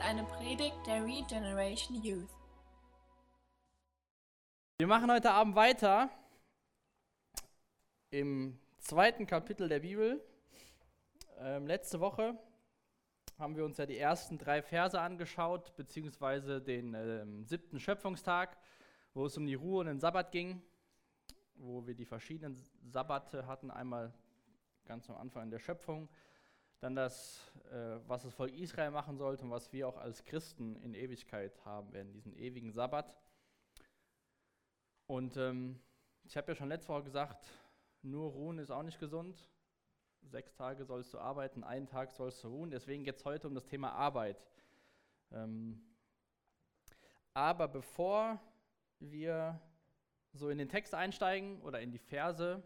eine Predigt der Regeneration Youth. Wir machen heute Abend weiter im zweiten Kapitel der Bibel. Ähm, letzte Woche haben wir uns ja die ersten drei Verse angeschaut, beziehungsweise den ähm, siebten Schöpfungstag, wo es um die Ruhe und den Sabbat ging, wo wir die verschiedenen Sabbate hatten. Einmal ganz am Anfang der Schöpfung, dann das, äh, was das Volk Israel machen sollte und was wir auch als Christen in Ewigkeit haben werden, diesen ewigen Sabbat. Und ähm, ich habe ja schon letzte Woche gesagt, nur ruhen ist auch nicht gesund. Sechs Tage sollst du arbeiten, einen Tag sollst du ruhen. Deswegen geht es heute um das Thema Arbeit. Ähm, aber bevor wir so in den Text einsteigen oder in die Verse,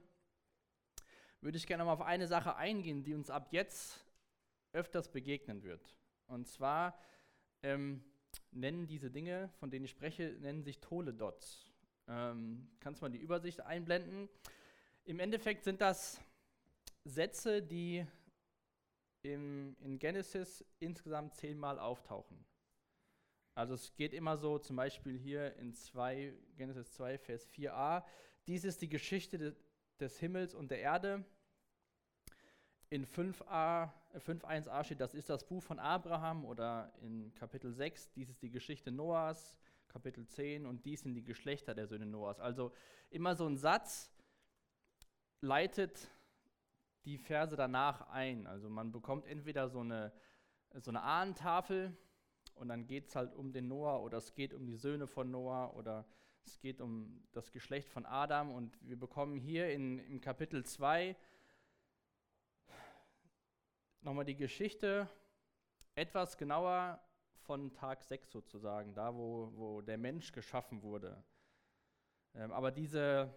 würde ich gerne mal auf eine Sache eingehen, die uns ab jetzt öfters begegnen wird. Und zwar ähm, nennen diese Dinge, von denen ich spreche, nennen sich Toledots. Ähm, kannst mal die Übersicht einblenden? Im Endeffekt sind das Sätze, die im, in Genesis insgesamt zehnmal auftauchen. Also es geht immer so, zum Beispiel hier in 2, Genesis 2, Vers 4a, dies ist die Geschichte de, des Himmels und der Erde in 5a, 5.1a äh, steht, das ist das Buch von Abraham oder in Kapitel 6, dies ist die Geschichte Noahs, Kapitel 10 und dies sind die Geschlechter der Söhne Noahs. Also immer so ein Satz leitet die Verse danach ein. Also man bekommt entweder so eine, so eine Ahnentafel und dann geht es halt um den Noah oder es geht um die Söhne von Noah oder es geht um das Geschlecht von Adam und wir bekommen hier in, im Kapitel 2 nochmal die Geschichte etwas genauer von Tag 6 sozusagen, da wo, wo der Mensch geschaffen wurde. Ähm, aber diese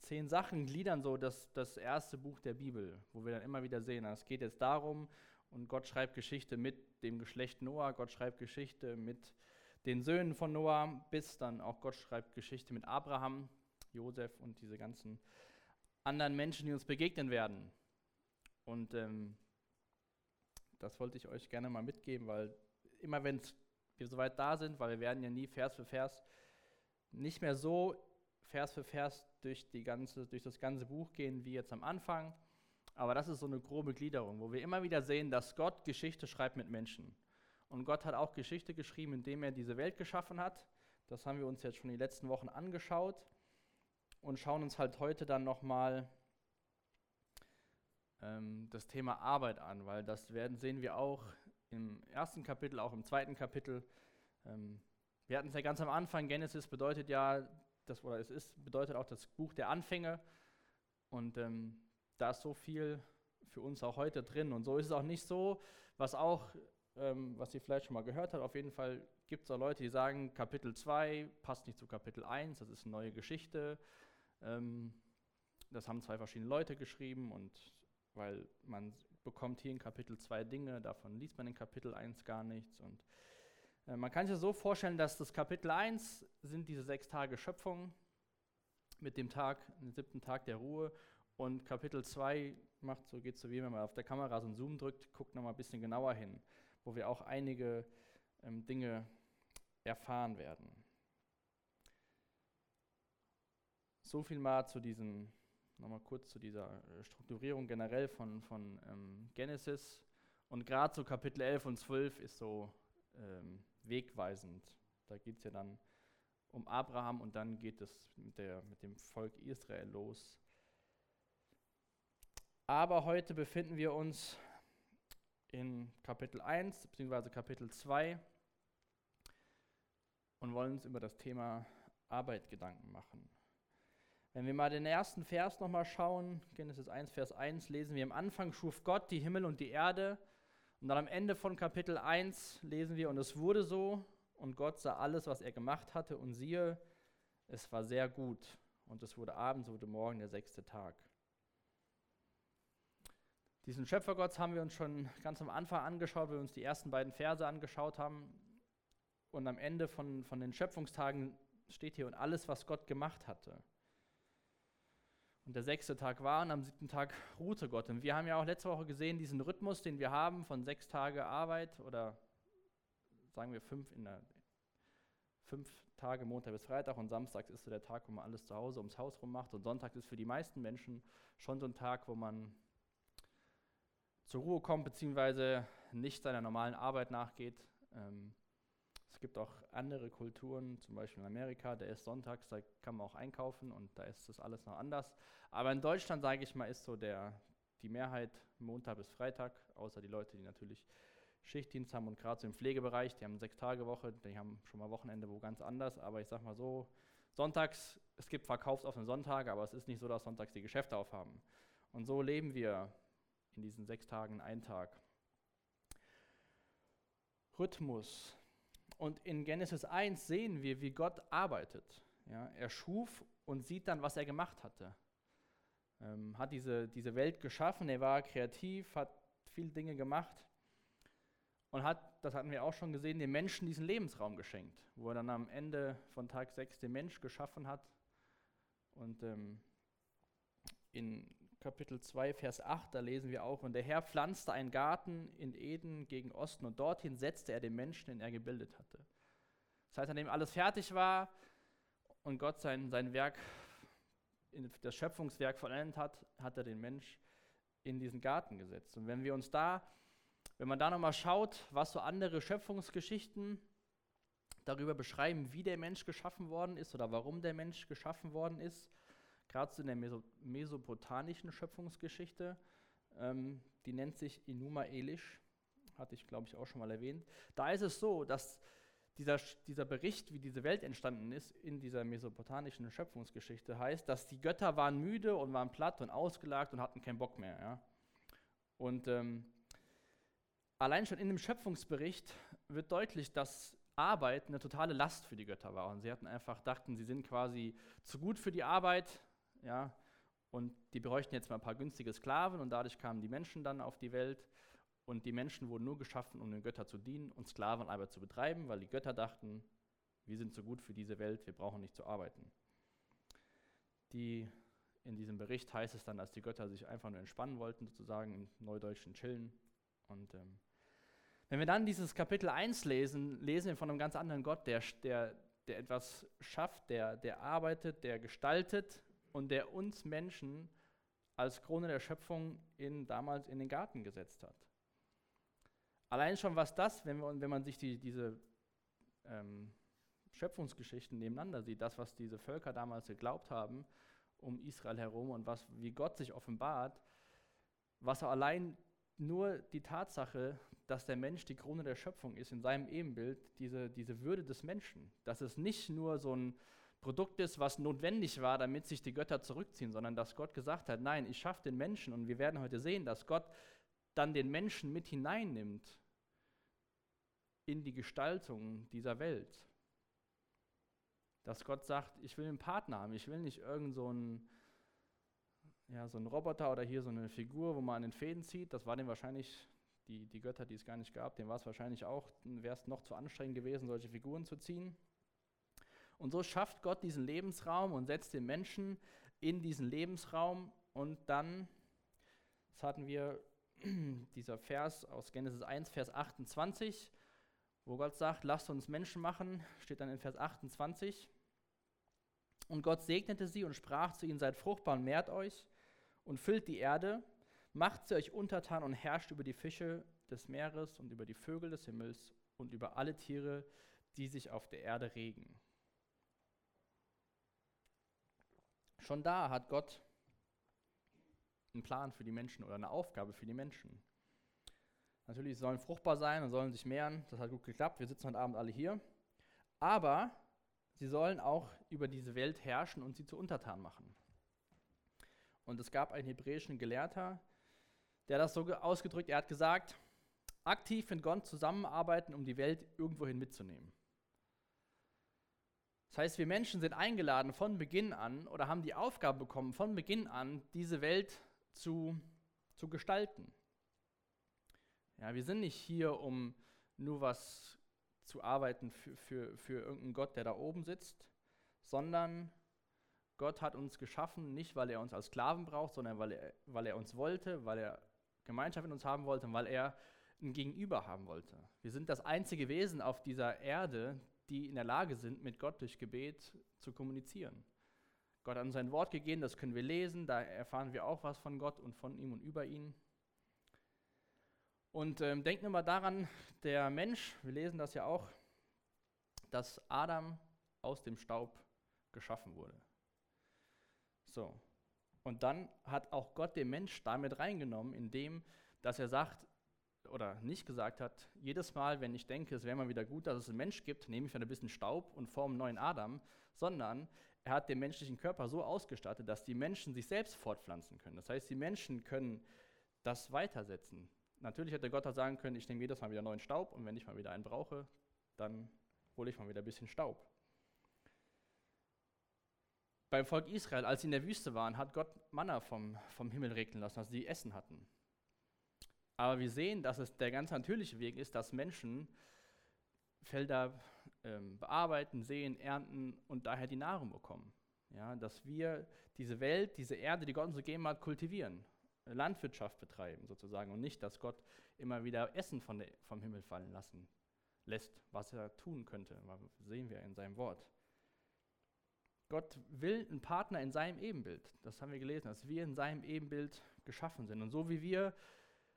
zehn Sachen gliedern so das, das erste Buch der Bibel, wo wir dann immer wieder sehen, es geht jetzt darum, und Gott schreibt Geschichte mit dem Geschlecht Noah, Gott schreibt Geschichte mit den Söhnen von Noah, bis dann auch Gott schreibt Geschichte mit Abraham, Josef und diese ganzen anderen Menschen, die uns begegnen werden. Und ähm, das wollte ich euch gerne mal mitgeben, weil immer wenn wir soweit da sind, weil wir werden ja nie Vers für Vers, nicht mehr so Vers für Vers durch, die ganze, durch das ganze Buch gehen wie jetzt am Anfang. Aber das ist so eine grobe Gliederung, wo wir immer wieder sehen, dass Gott Geschichte schreibt mit Menschen. Und Gott hat auch Geschichte geschrieben, indem er diese Welt geschaffen hat. Das haben wir uns jetzt schon die letzten Wochen angeschaut und schauen uns halt heute dann nochmal ähm, das Thema Arbeit an, weil das werden, sehen wir auch im ersten Kapitel, auch im zweiten Kapitel. Ähm, wir hatten es ja ganz am Anfang, Genesis bedeutet ja, das, oder es ist, bedeutet auch das Buch der Anfänge. Und ähm, da ist so viel für uns auch heute drin. Und so ist es auch nicht so, was auch, ähm, was ihr vielleicht schon mal gehört habt, auf jeden Fall gibt es auch Leute, die sagen, Kapitel 2 passt nicht zu Kapitel 1, das ist eine neue Geschichte. Ähm, das haben zwei verschiedene Leute geschrieben und weil man bekommt hier in Kapitel 2 Dinge, davon liest man in Kapitel 1 gar nichts. Und äh, man kann sich so vorstellen, dass das Kapitel 1 sind diese sechs Tage Schöpfung mit dem Tag, dem siebten Tag der Ruhe. Und Kapitel 2 macht so, geht so wie wenn man auf der Kamera so einen Zoom drückt, guckt nochmal ein bisschen genauer hin, wo wir auch einige ähm, Dinge erfahren werden. So viel mal zu diesen Nochmal kurz zu dieser äh, Strukturierung generell von, von ähm, Genesis. Und gerade so Kapitel 11 und 12 ist so ähm, wegweisend. Da geht es ja dann um Abraham und dann geht es mit, der, mit dem Volk Israel los. Aber heute befinden wir uns in Kapitel 1 bzw. Kapitel 2 und wollen uns über das Thema Arbeit Gedanken machen. Wenn wir mal den ersten Vers nochmal schauen, Genesis 1, Vers 1, lesen wir, am Anfang schuf Gott die Himmel und die Erde. Und dann am Ende von Kapitel 1 lesen wir, und es wurde so, und Gott sah alles, was er gemacht hatte, und siehe, es war sehr gut. Und es wurde abends, wurde morgen der sechste Tag. Diesen Schöpfergott haben wir uns schon ganz am Anfang angeschaut, weil wir uns die ersten beiden Verse angeschaut haben. Und am Ende von, von den Schöpfungstagen steht hier, und alles, was Gott gemacht hatte. Und der sechste Tag war und am siebten Tag ruhte Gott. Und wir haben ja auch letzte Woche gesehen, diesen Rhythmus, den wir haben von sechs Tage Arbeit oder sagen wir fünf in der fünf Tage, Montag bis Freitag und Samstags ist so der Tag, wo man alles zu Hause ums Haus rum macht und Sonntag ist für die meisten Menschen schon so ein Tag, wo man zur Ruhe kommt, beziehungsweise nicht seiner normalen Arbeit nachgeht. Ähm, es gibt auch andere Kulturen, zum Beispiel in Amerika, der ist sonntags, da kann man auch einkaufen und da ist das alles noch anders. Aber in Deutschland, sage ich mal, ist so der, die Mehrheit Montag bis Freitag, außer die Leute, die natürlich Schichtdienst haben und gerade so im Pflegebereich, die haben sechs Tage Woche, die haben schon mal Wochenende wo ganz anders, aber ich sag mal so, sonntags, es gibt verkaufsoffene Sonntage, aber es ist nicht so, dass sonntags die Geschäfte aufhaben. Und so leben wir in diesen sechs Tagen einen Tag. Rhythmus. Und in Genesis 1 sehen wir, wie Gott arbeitet. Ja, er schuf und sieht dann, was er gemacht hatte. Ähm, hat diese, diese Welt geschaffen, er war kreativ, hat viele Dinge gemacht und hat, das hatten wir auch schon gesehen, dem Menschen diesen Lebensraum geschenkt, wo er dann am Ende von Tag 6 den Mensch geschaffen hat. Und ähm, in Kapitel 2, Vers 8, da lesen wir auch, und der Herr pflanzte einen Garten in Eden gegen Osten und dorthin setzte er den Menschen, den er gebildet hatte. Das heißt, nachdem alles fertig war und Gott sein, sein Werk, das Schöpfungswerk vollendet hat, hat er den Mensch in diesen Garten gesetzt. Und wenn wir uns da wenn man da nochmal schaut, was so andere Schöpfungsgeschichten darüber beschreiben, wie der Mensch geschaffen worden ist oder warum der Mensch geschaffen worden ist, gerade in der Meso mesopotamischen Schöpfungsgeschichte, ähm, die nennt sich Inuma Elish, hatte ich glaube ich auch schon mal erwähnt. Da ist es so, dass dieser, dieser Bericht, wie diese Welt entstanden ist, in dieser mesopotamischen Schöpfungsgeschichte heißt, dass die Götter waren müde und waren platt und ausgelagt und hatten keinen Bock mehr. Ja? Und ähm, Allein schon in dem Schöpfungsbericht wird deutlich, dass Arbeit eine totale Last für die Götter war. Und sie hatten einfach dachten, sie sind quasi zu gut für die Arbeit, ja, und die bräuchten jetzt mal ein paar günstige Sklaven und dadurch kamen die Menschen dann auf die Welt. Und die Menschen wurden nur geschaffen, um den Göttern zu dienen und Sklavenarbeit zu betreiben, weil die Götter dachten, wir sind zu gut für diese Welt, wir brauchen nicht zu arbeiten. Die, in diesem Bericht heißt es dann, dass die Götter sich einfach nur entspannen wollten, sozusagen im Neudeutschen chillen. Und ähm, wenn wir dann dieses Kapitel 1 lesen, lesen wir von einem ganz anderen Gott, der, der, der etwas schafft, der, der arbeitet, der gestaltet und der uns Menschen als Krone der Schöpfung in, damals in den Garten gesetzt hat. Allein schon was das, wenn, wir, wenn man sich die, diese ähm, Schöpfungsgeschichten nebeneinander sieht, das, was diese Völker damals geglaubt haben, um Israel herum und was, wie Gott sich offenbart, was allein nur die Tatsache, dass der Mensch die Krone der Schöpfung ist, in seinem Ebenbild, diese, diese Würde des Menschen, dass es nicht nur so ein Produkt ist, was notwendig war, damit sich die Götter zurückziehen, sondern dass Gott gesagt hat, nein, ich schaffe den Menschen und wir werden heute sehen, dass Gott dann den Menschen mit hineinnimmt in die Gestaltung dieser Welt. Dass Gott sagt, ich will einen Partner haben, ich will nicht irgend so ein ja, so ein Roboter oder hier so eine Figur, wo man an den Fäden zieht. Das war dem wahrscheinlich, die, die Götter, die es gar nicht gab, dem war es wahrscheinlich auch, wäre es noch zu anstrengend gewesen, solche Figuren zu ziehen. Und so schafft Gott diesen Lebensraum und setzt den Menschen in diesen Lebensraum und dann, das hatten wir, dieser Vers aus Genesis 1, Vers 28, wo Gott sagt, lasst uns Menschen machen, steht dann in Vers 28. Und Gott segnete sie und sprach zu ihnen, seid fruchtbar und mehrt euch und füllt die Erde, macht sie euch untertan und herrscht über die Fische des Meeres und über die Vögel des Himmels und über alle Tiere, die sich auf der Erde regen. Schon da hat Gott einen Plan für die Menschen oder eine Aufgabe für die Menschen. Natürlich, sollen fruchtbar sein und sollen sich mehren. Das hat gut geklappt. Wir sitzen heute Abend alle hier. Aber sie sollen auch über diese Welt herrschen und sie zu Untertan machen. Und es gab einen hebräischen Gelehrter, der das so ausgedrückt, er hat gesagt, aktiv mit Gott zusammenarbeiten, um die Welt irgendwohin mitzunehmen. Das heißt, wir Menschen sind eingeladen von Beginn an oder haben die Aufgabe bekommen, von Beginn an diese Welt zu, zu gestalten. Ja, wir sind nicht hier, um nur was zu arbeiten für, für, für irgendeinen Gott, der da oben sitzt, sondern Gott hat uns geschaffen, nicht weil er uns als Sklaven braucht, sondern weil er, weil er uns wollte, weil er Gemeinschaft mit uns haben wollte und weil er ein Gegenüber haben wollte. Wir sind das einzige Wesen auf dieser Erde, die in der Lage sind, mit Gott durch Gebet zu kommunizieren. Gott hat uns sein Wort gegeben, das können wir lesen, da erfahren wir auch was von Gott und von ihm und über ihn. Und ähm, denkt nur mal daran, der Mensch, wir lesen das ja auch, dass Adam aus dem Staub geschaffen wurde. So. Und dann hat auch Gott den Mensch damit reingenommen, indem, dass er sagt, oder nicht gesagt hat, jedes Mal, wenn ich denke, es wäre mal wieder gut, dass es einen Mensch gibt, nehme ich ein bisschen Staub und forme einen neuen Adam, sondern er hat den menschlichen Körper so ausgestattet, dass die Menschen sich selbst fortpflanzen können. Das heißt, die Menschen können das weitersetzen. Natürlich hätte Gott auch sagen können, ich nehme jedes Mal wieder neuen Staub und wenn ich mal wieder einen brauche, dann hole ich mal wieder ein bisschen Staub. Beim Volk Israel, als sie in der Wüste waren, hat Gott Manna vom, vom Himmel regnen lassen, dass sie Essen hatten. Aber wir sehen, dass es der ganz natürliche Weg ist, dass Menschen Felder ähm, bearbeiten, sehen, ernten und daher die Nahrung bekommen. Ja, dass wir diese Welt, diese Erde, die Gott uns gegeben hat, kultivieren, Landwirtschaft betreiben sozusagen und nicht, dass Gott immer wieder Essen von der, vom Himmel fallen lassen lässt, was er tun könnte. Das sehen wir in seinem Wort. Gott will einen Partner in seinem Ebenbild. Das haben wir gelesen, dass wir in seinem Ebenbild geschaffen sind. Und so wie wir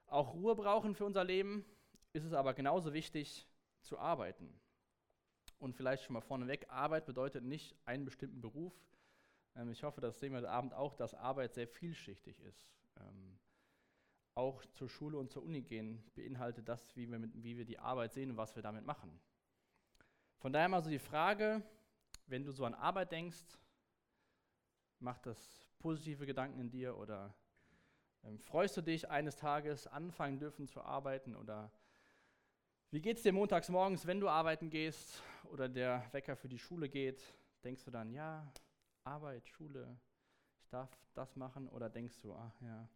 auch Ruhe brauchen für unser Leben, ist es aber genauso wichtig zu arbeiten. Und vielleicht schon mal vorneweg, Arbeit bedeutet nicht einen bestimmten Beruf. Ähm, ich hoffe, das sehen wir heute Abend auch, dass Arbeit sehr vielschichtig ist. Ähm, auch zur Schule und zur Uni gehen beinhaltet das, wie wir, mit, wie wir die Arbeit sehen und was wir damit machen. Von daher mal so die Frage, wenn du so an Arbeit denkst, macht das positive Gedanken in dir oder freust du dich eines Tages anfangen dürfen zu arbeiten oder wie geht es dir montags morgens, wenn du arbeiten gehst oder der Wecker für die Schule geht? Denkst du dann, ja, Arbeit, Schule, ich darf das machen? Oder denkst du, ach ja,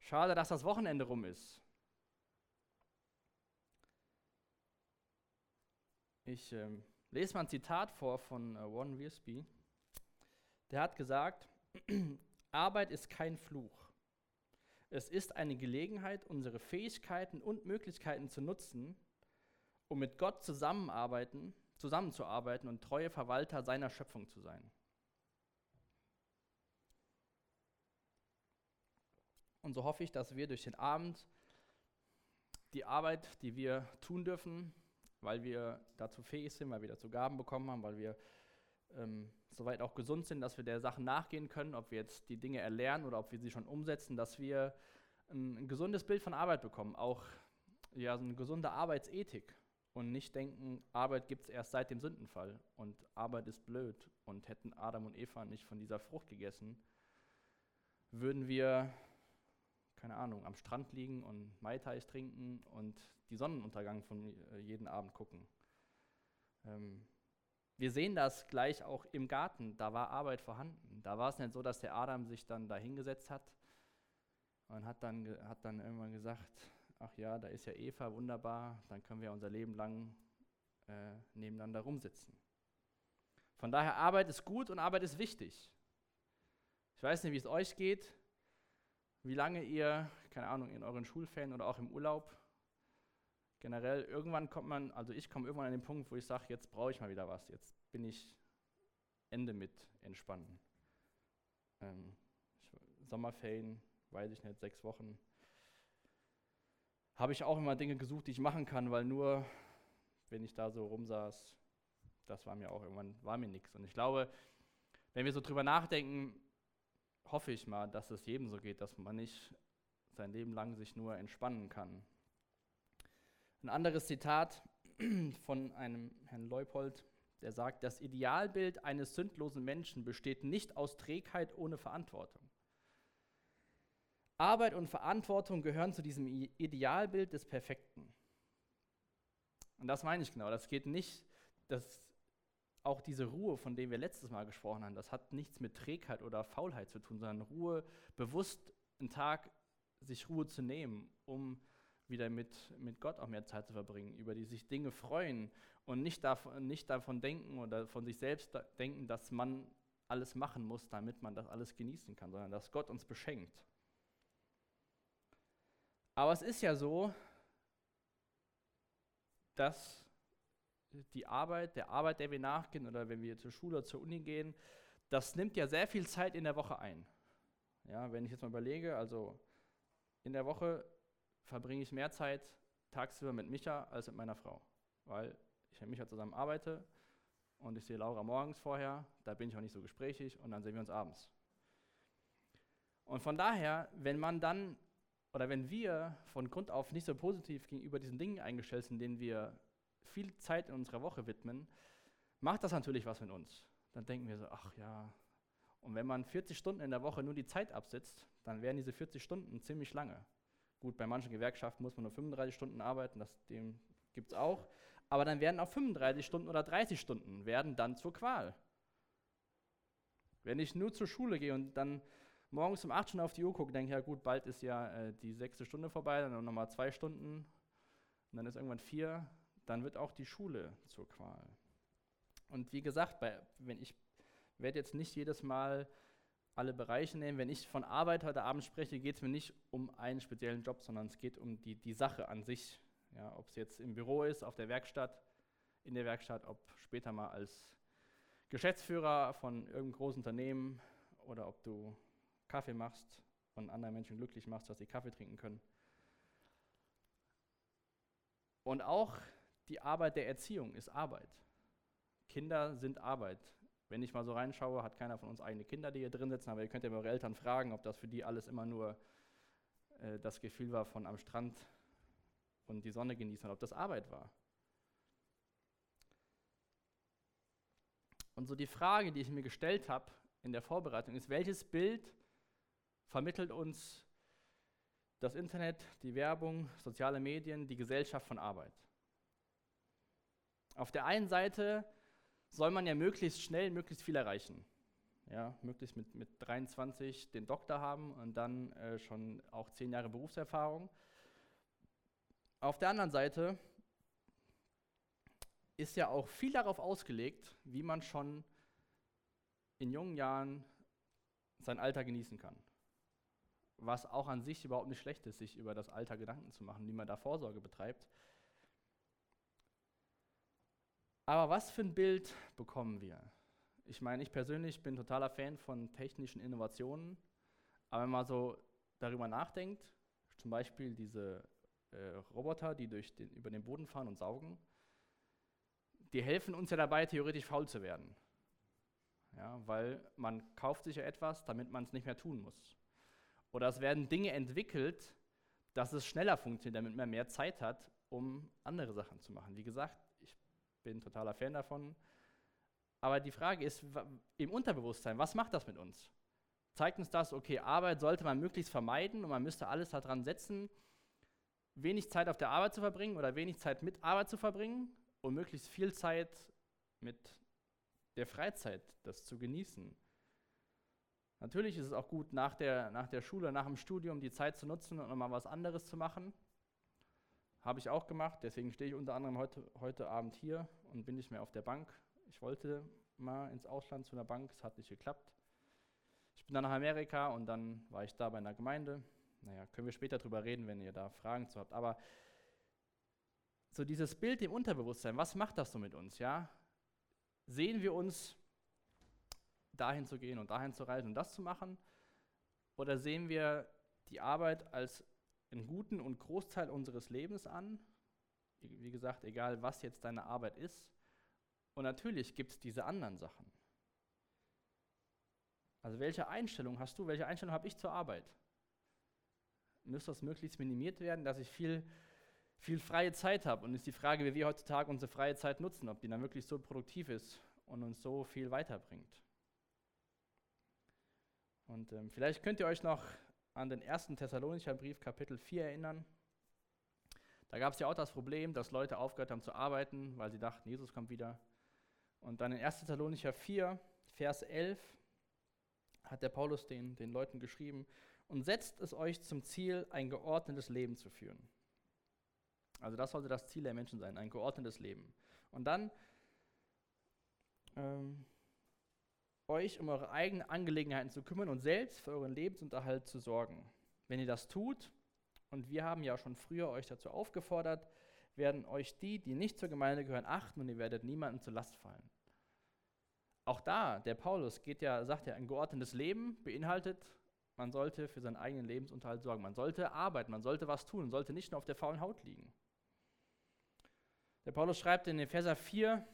schade, dass das Wochenende rum ist? Ich ähm, lese mal ein Zitat vor von äh, Warren Wiersbe. Der hat gesagt, Arbeit ist kein Fluch. Es ist eine Gelegenheit, unsere Fähigkeiten und Möglichkeiten zu nutzen, um mit Gott zusammenarbeiten, zusammenzuarbeiten und treue Verwalter seiner Schöpfung zu sein. Und so hoffe ich, dass wir durch den Abend die Arbeit, die wir tun dürfen, weil wir dazu fähig sind, weil wir dazu Gaben bekommen haben, weil wir ähm, soweit auch gesund sind, dass wir der Sache nachgehen können, ob wir jetzt die Dinge erlernen oder ob wir sie schon umsetzen, dass wir ein, ein gesundes Bild von Arbeit bekommen, auch ja, so eine gesunde Arbeitsethik und nicht denken, Arbeit gibt es erst seit dem Sündenfall und Arbeit ist blöd und hätten Adam und Eva nicht von dieser Frucht gegessen, würden wir, keine Ahnung, am Strand liegen und Mai Tais trinken und die Sonnenuntergang von äh, jeden Abend gucken. Ähm, wir sehen das gleich auch im Garten, da war Arbeit vorhanden. Da war es nicht so, dass der Adam sich dann da hingesetzt hat und hat dann, hat dann irgendwann gesagt, ach ja, da ist ja Eva, wunderbar, dann können wir unser Leben lang äh, nebeneinander rumsitzen. Von daher, Arbeit ist gut und Arbeit ist wichtig. Ich weiß nicht, wie es euch geht, wie lange ihr, keine Ahnung, in euren Schulferien oder auch im Urlaub generell, irgendwann kommt man, also ich komme irgendwann an den Punkt, wo ich sage, jetzt brauche ich mal wieder was, jetzt bin ich Ende mit entspannen. Ähm, Sommerferien, weiß ich nicht, sechs Wochen, habe ich auch immer Dinge gesucht, die ich machen kann, weil nur, wenn ich da so rumsaß, das war mir auch irgendwann, war mir nichts. Und ich glaube, wenn wir so drüber nachdenken, hoffe ich mal, dass es jedem so geht, dass man nicht sein Leben lang sich nur entspannen kann. Ein anderes Zitat von einem Herrn Leupold, der sagt, das Idealbild eines sündlosen Menschen besteht nicht aus Trägheit ohne Verantwortung. Arbeit und Verantwortung gehören zu diesem Idealbild des Perfekten. Und das meine ich genau. Das geht nicht, dass auch diese Ruhe, von der wir letztes Mal gesprochen haben, das hat nichts mit Trägheit oder Faulheit zu tun, sondern Ruhe, bewusst einen Tag sich Ruhe zu nehmen, um wieder mit, mit Gott auch mehr Zeit zu verbringen, über die sich Dinge freuen und nicht davon, nicht davon denken oder von sich selbst denken, dass man alles machen muss, damit man das alles genießen kann, sondern dass Gott uns beschenkt. Aber es ist ja so, dass die Arbeit, der Arbeit, der wir nachgehen oder wenn wir zur Schule oder zur Uni gehen, das nimmt ja sehr viel Zeit in der Woche ein. Ja, wenn ich jetzt mal überlege, also in der Woche verbringe ich mehr Zeit tagsüber mit Micha als mit meiner Frau, weil ich mit Micha zusammen arbeite und ich sehe Laura morgens vorher, da bin ich auch nicht so gesprächig und dann sehen wir uns abends. Und von daher, wenn man dann oder wenn wir von Grund auf nicht so positiv gegenüber diesen Dingen eingestellt sind, denen wir viel Zeit in unserer Woche widmen, macht das natürlich was mit uns. Dann denken wir so, ach ja. Und wenn man 40 Stunden in der Woche nur die Zeit absitzt, dann wären diese 40 Stunden ziemlich lange. Gut, bei manchen Gewerkschaften muss man nur 35 Stunden arbeiten, das gibt es auch. Aber dann werden auch 35 Stunden oder 30 Stunden werden dann zur Qual. Wenn ich nur zur Schule gehe und dann morgens um 8 Stunden auf die Uhr gucke, denke ich, ja gut, bald ist ja äh, die sechste Stunde vorbei, dann nochmal zwei Stunden und dann ist irgendwann vier, dann wird auch die Schule zur Qual. Und wie gesagt, bei, wenn ich werde jetzt nicht jedes Mal alle Bereiche nehmen. Wenn ich von Arbeit heute Abend spreche, geht es mir nicht um einen speziellen Job, sondern es geht um die, die Sache an sich. Ja, ob es jetzt im Büro ist, auf der Werkstatt, in der Werkstatt, ob später mal als Geschäftsführer von irgendeinem großen Unternehmen oder ob du Kaffee machst und andere Menschen glücklich machst, dass sie Kaffee trinken können. Und auch die Arbeit der Erziehung ist Arbeit. Kinder sind Arbeit. Wenn ich mal so reinschaue, hat keiner von uns eigene Kinder, die hier drin sitzen, aber ihr könnt ja eure Eltern fragen, ob das für die alles immer nur äh, das Gefühl war von am Strand und die Sonne genießen, ob das Arbeit war. Und so die Frage, die ich mir gestellt habe in der Vorbereitung, ist, welches Bild vermittelt uns das Internet, die Werbung, soziale Medien, die Gesellschaft von Arbeit. Auf der einen Seite soll man ja möglichst schnell möglichst viel erreichen. Ja, möglichst mit, mit 23 den Doktor haben und dann äh, schon auch zehn Jahre Berufserfahrung. Auf der anderen Seite ist ja auch viel darauf ausgelegt, wie man schon in jungen Jahren sein Alter genießen kann was auch an sich überhaupt nicht schlecht ist, sich über das Alter Gedanken zu machen, wie man da Vorsorge betreibt. Aber was für ein Bild bekommen wir? Ich meine, ich persönlich bin totaler Fan von technischen Innovationen, aber wenn man so darüber nachdenkt, zum Beispiel diese äh, Roboter, die durch den, über den Boden fahren und saugen, die helfen uns ja dabei, theoretisch faul zu werden. Ja, weil man kauft sich ja etwas, damit man es nicht mehr tun muss. Oder es werden Dinge entwickelt, dass es schneller funktioniert, damit man mehr Zeit hat, um andere Sachen zu machen. Wie gesagt, bin totaler Fan davon. Aber die Frage ist im Unterbewusstsein, was macht das mit uns? Zeigt uns das, okay, Arbeit sollte man möglichst vermeiden und man müsste alles daran setzen, wenig Zeit auf der Arbeit zu verbringen oder wenig Zeit mit Arbeit zu verbringen und möglichst viel Zeit mit der Freizeit, das zu genießen. Natürlich ist es auch gut, nach der, nach der Schule, nach dem Studium die Zeit zu nutzen und nochmal was anderes zu machen. Habe ich auch gemacht, deswegen stehe ich unter anderem heute, heute Abend hier und bin nicht mehr auf der Bank. Ich wollte mal ins Ausland zu einer Bank, es hat nicht geklappt. Ich bin dann nach Amerika und dann war ich da bei einer Gemeinde. Naja, können wir später drüber reden, wenn ihr da Fragen zu habt. Aber so dieses Bild im Unterbewusstsein, was macht das so mit uns? Ja? Sehen wir uns dahin zu gehen und dahin zu reisen und das zu machen? Oder sehen wir die Arbeit als einen guten und Großteil unseres Lebens an? Wie gesagt, egal was jetzt deine Arbeit ist. Und natürlich gibt es diese anderen Sachen. Also welche Einstellung hast du, welche Einstellung habe ich zur Arbeit? Müsste das möglichst minimiert werden, dass ich viel, viel freie Zeit habe? Und ist die Frage, wie wir heutzutage unsere freie Zeit nutzen, ob die dann wirklich so produktiv ist und uns so viel weiterbringt. Und ähm, vielleicht könnt ihr euch noch an den ersten Thessalonicher Brief, Kapitel 4 erinnern. Da gab es ja auch das Problem, dass Leute aufgehört haben zu arbeiten, weil sie dachten, Jesus kommt wieder. Und dann in 1. Thessalonicher 4, Vers 11, hat der Paulus den, den Leuten geschrieben, und setzt es euch zum Ziel, ein geordnetes Leben zu führen. Also das sollte das Ziel der Menschen sein, ein geordnetes Leben. Und dann ähm, euch um eure eigenen Angelegenheiten zu kümmern und selbst für euren Lebensunterhalt zu sorgen. Wenn ihr das tut, und wir haben ja schon früher euch dazu aufgefordert, werden euch die, die nicht zur Gemeinde gehören, achten und ihr werdet niemandem zur Last fallen. Auch da, der Paulus geht ja, sagt ja, ein geordnetes Leben beinhaltet, man sollte für seinen eigenen Lebensunterhalt sorgen. Man sollte arbeiten, man sollte was tun, man sollte nicht nur auf der faulen Haut liegen. Der Paulus schreibt in den Verser 4,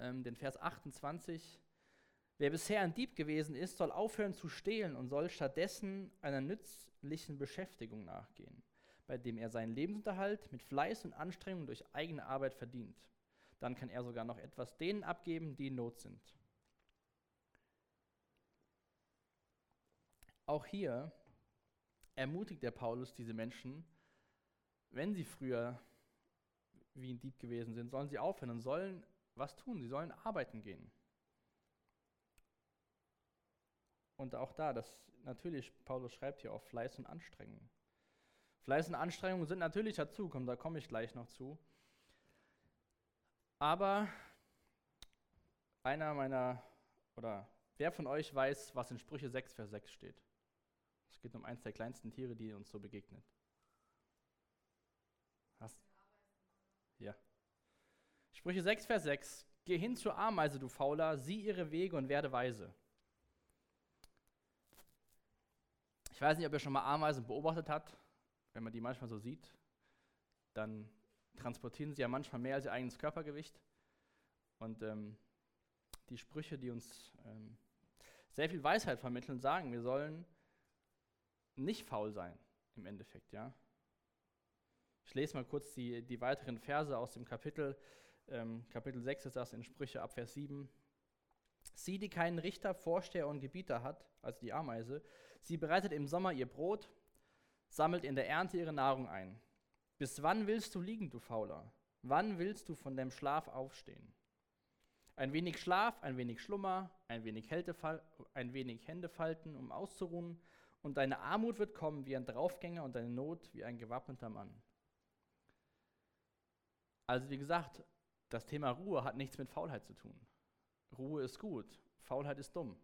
ähm, den Vers 28, Wer bisher ein Dieb gewesen ist, soll aufhören zu stehlen und soll stattdessen einer nützlichen Beschäftigung nachgehen, bei dem er seinen Lebensunterhalt mit Fleiß und Anstrengung durch eigene Arbeit verdient. Dann kann er sogar noch etwas denen abgeben, die in Not sind. Auch hier ermutigt der Paulus diese Menschen, wenn sie früher wie ein Dieb gewesen sind, sollen sie aufhören und sollen was tun, sie sollen arbeiten gehen. Und auch da, das natürlich, Paulus schreibt hier auch Fleiß und Anstrengung. Fleiß und Anstrengung sind natürlich dazu, komm, da komme ich gleich noch zu. Aber einer meiner, oder wer von euch weiß, was in Sprüche 6, Vers 6 steht? Es geht um eins der kleinsten Tiere, die uns so begegnet. Hast? Ja. Sprüche 6, Vers 6. Geh hin zur Ameise, du Fauler, sieh ihre Wege und werde weise. Ich weiß nicht, ob ihr schon mal Ameisen beobachtet habt. Wenn man die manchmal so sieht, dann transportieren sie ja manchmal mehr als ihr eigenes Körpergewicht. Und ähm, die Sprüche, die uns ähm, sehr viel Weisheit vermitteln, sagen, wir sollen nicht faul sein, im Endeffekt, ja. Ich lese mal kurz die, die weiteren Verse aus dem Kapitel. Ähm, Kapitel 6 ist das in Sprüche ab Vers 7. Sie, die keinen Richter, Vorsteher und Gebieter hat, also die Ameise, sie bereitet im Sommer ihr Brot, sammelt in der Ernte ihre Nahrung ein. Bis wann willst du liegen, du Fauler? Wann willst du von deinem Schlaf aufstehen? Ein wenig Schlaf, ein wenig Schlummer, ein wenig, ein wenig Hände falten, um auszuruhen, und deine Armut wird kommen wie ein Draufgänger und deine Not wie ein gewappneter Mann. Also wie gesagt, das Thema Ruhe hat nichts mit Faulheit zu tun. Ruhe ist gut, Faulheit ist dumm.